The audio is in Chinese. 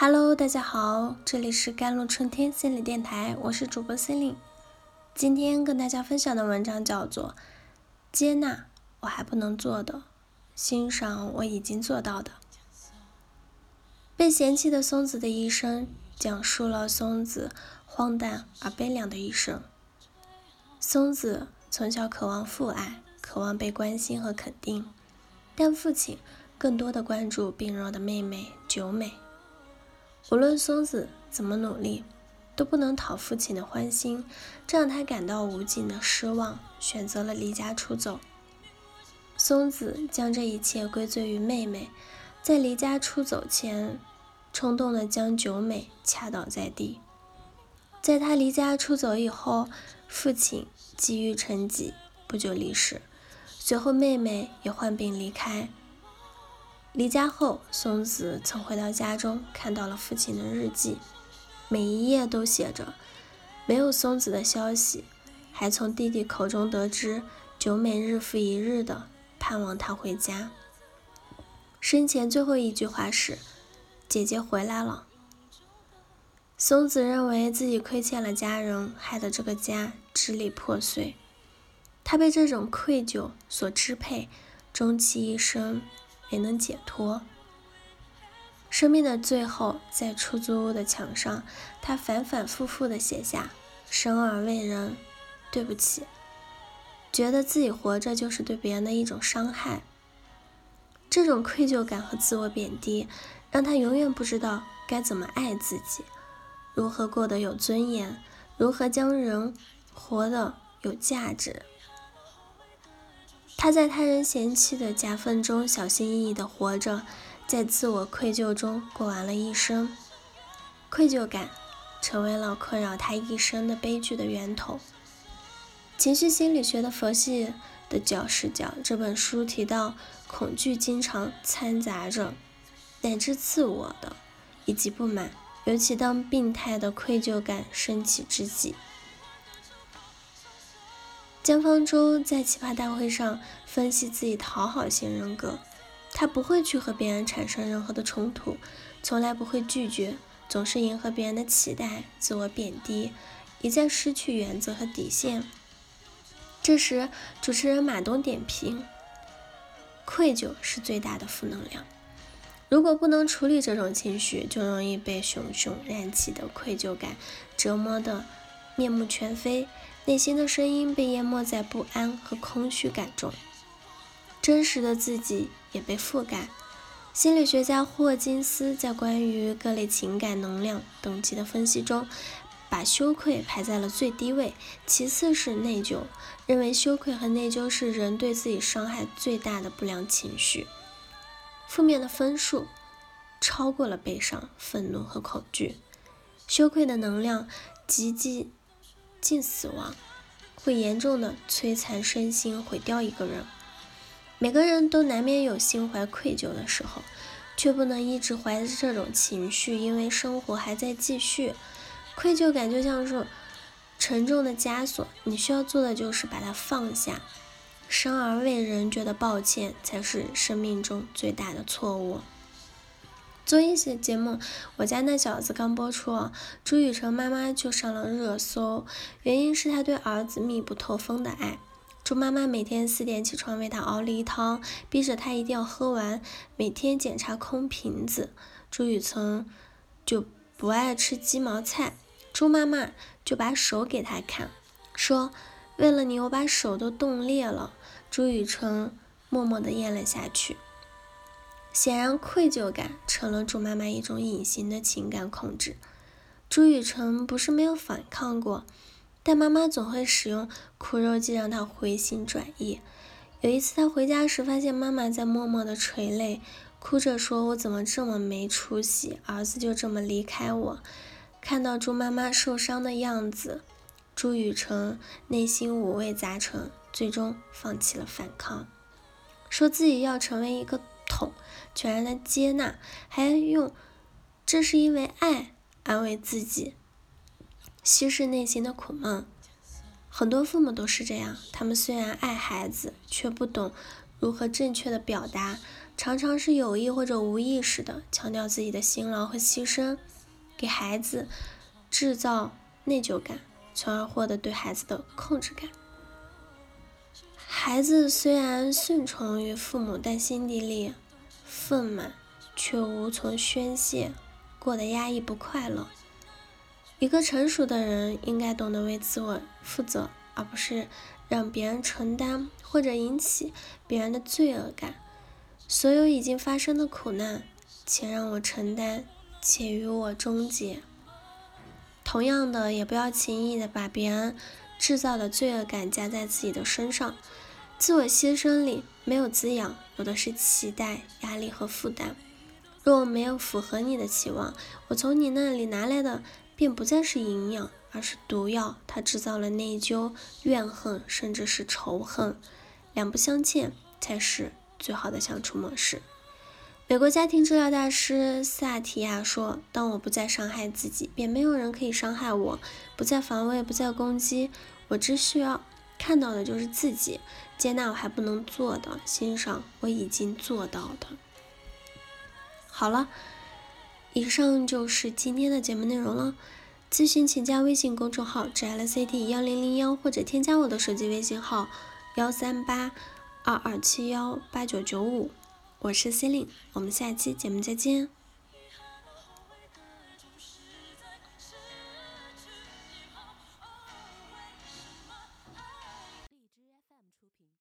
Hello，大家好，这里是甘露春天心理电台，我是主播心灵。今天跟大家分享的文章叫做《接纳我还不能做的，欣赏我已经做到的》。被嫌弃的松子的一生，讲述了松子荒诞而悲凉的一生。松子从小渴望父爱，渴望被关心和肯定，但父亲更多的关注病弱的妹妹九美。无论松子怎么努力，都不能讨父亲的欢心，这让他感到无尽的失望，选择了离家出走。松子将这一切归罪于妹妹，在离家出走前，冲动的将九美掐倒在地。在他离家出走以后，父亲积郁成疾，不久离世，随后妹妹也患病离开。离家后，松子曾回到家中，看到了父亲的日记，每一页都写着没有松子的消息，还从弟弟口中得知九美日复一日的盼望他回家。生前最后一句话是：“姐姐回来了。”松子认为自己亏欠了家人，害得这个家支离破碎。他被这种愧疚所支配，终其一生。没能解脱。生命的最后，在出租屋的墙上，他反反复复地写下“生而为人，对不起”，觉得自己活着就是对别人的一种伤害。这种愧疚感和自我贬低，让他永远不知道该怎么爱自己，如何过得有尊严，如何将人活得有价值。他在他人嫌弃的夹缝中小心翼翼地活着，在自我愧疚中过完了一生。愧疚感成为了困扰他一生的悲剧的源头。情绪心理学的佛系的角视角这本书提到，恐惧经常掺杂着乃至自我的以及不满，尤其当病态的愧疚感升起之际。江方舟在奇葩大会上分析自己讨好型人格，他不会去和别人产生任何的冲突，从来不会拒绝，总是迎合别人的期待，自我贬低，一再失去原则和底线。这时，主持人马东点评：愧疚是最大的负能量，如果不能处理这种情绪，就容易被熊熊燃起的愧疚感折磨得面目全非。内心的声音被淹没在不安和空虚感中，真实的自己也被覆盖。心理学家霍金斯在关于各类情感能量等级的分析中，把羞愧排在了最低位，其次是内疚，认为羞愧和内疚是人对自己伤害最大的不良情绪，负面的分数超过了悲伤、愤怒和恐惧。羞愧的能量极极。近死亡，会严重的摧残身心，毁掉一个人。每个人都难免有心怀愧疚的时候，却不能一直怀着这种情绪，因为生活还在继续。愧疚感就像是沉重的枷锁，你需要做的就是把它放下。生而为人，觉得抱歉，才是生命中最大的错误。综艺节节目《我家那小子》刚播出，朱雨辰妈妈就上了热搜，原因是他对儿子密不透风的爱。朱妈妈每天四点起床为他熬梨汤，逼着他一定要喝完，每天检查空瓶子。朱雨辰就不爱吃鸡毛菜，朱妈妈就把手给他看，说：“为了你，我把手都冻裂了。”朱雨辰默默地咽了下去。显然，愧疚感成了朱妈妈一种隐形的情感控制。朱雨辰不是没有反抗过，但妈妈总会使用苦肉计让他回心转意。有一次，他回家时发现妈妈在默默的垂泪，哭着说：“我怎么这么没出息，儿子就这么离开我。”看到朱妈妈受伤的样子，朱雨辰内心五味杂陈，最终放弃了反抗，说自己要成为一个。痛，全然的接纳，还用“这是因为爱”安慰自己，稀释内心的苦闷。很多父母都是这样，他们虽然爱孩子，却不懂如何正确的表达，常常是有意或者无意识的强调自己的辛劳和牺牲，给孩子制造内疚感，从而获得对孩子的控制感。孩子虽然顺从于父母，但心底里愤满，却无从宣泄，过得压抑不快乐。一个成熟的人应该懂得为自我负责，而不是让别人承担或者引起别人的罪恶感。所有已经发生的苦难，请让我承担，且与我终结。同样的，也不要轻易的把别人制造的罪恶感加在自己的身上。自我牺牲里没有滋养，有的是期待、压力和负担。若没有符合你的期望，我从你那里拿来的便不再是营养，而是毒药。它制造了内疚、怨恨，甚至是仇恨。两不相欠才是最好的相处模式。美国家庭治疗大师萨提亚说：“当我不再伤害自己，便没有人可以伤害我；不再防卫，不再攻击，我只需要。”看到的就是自己，接纳我还不能做的，欣赏我已经做到的。好了，以上就是今天的节目内容了。咨询请加微信公众号 “jlcd 幺零零幺”或者添加我的手机微信号幺三八二二七幺八九九五，我是 C e l i n e 我们下期节目再见。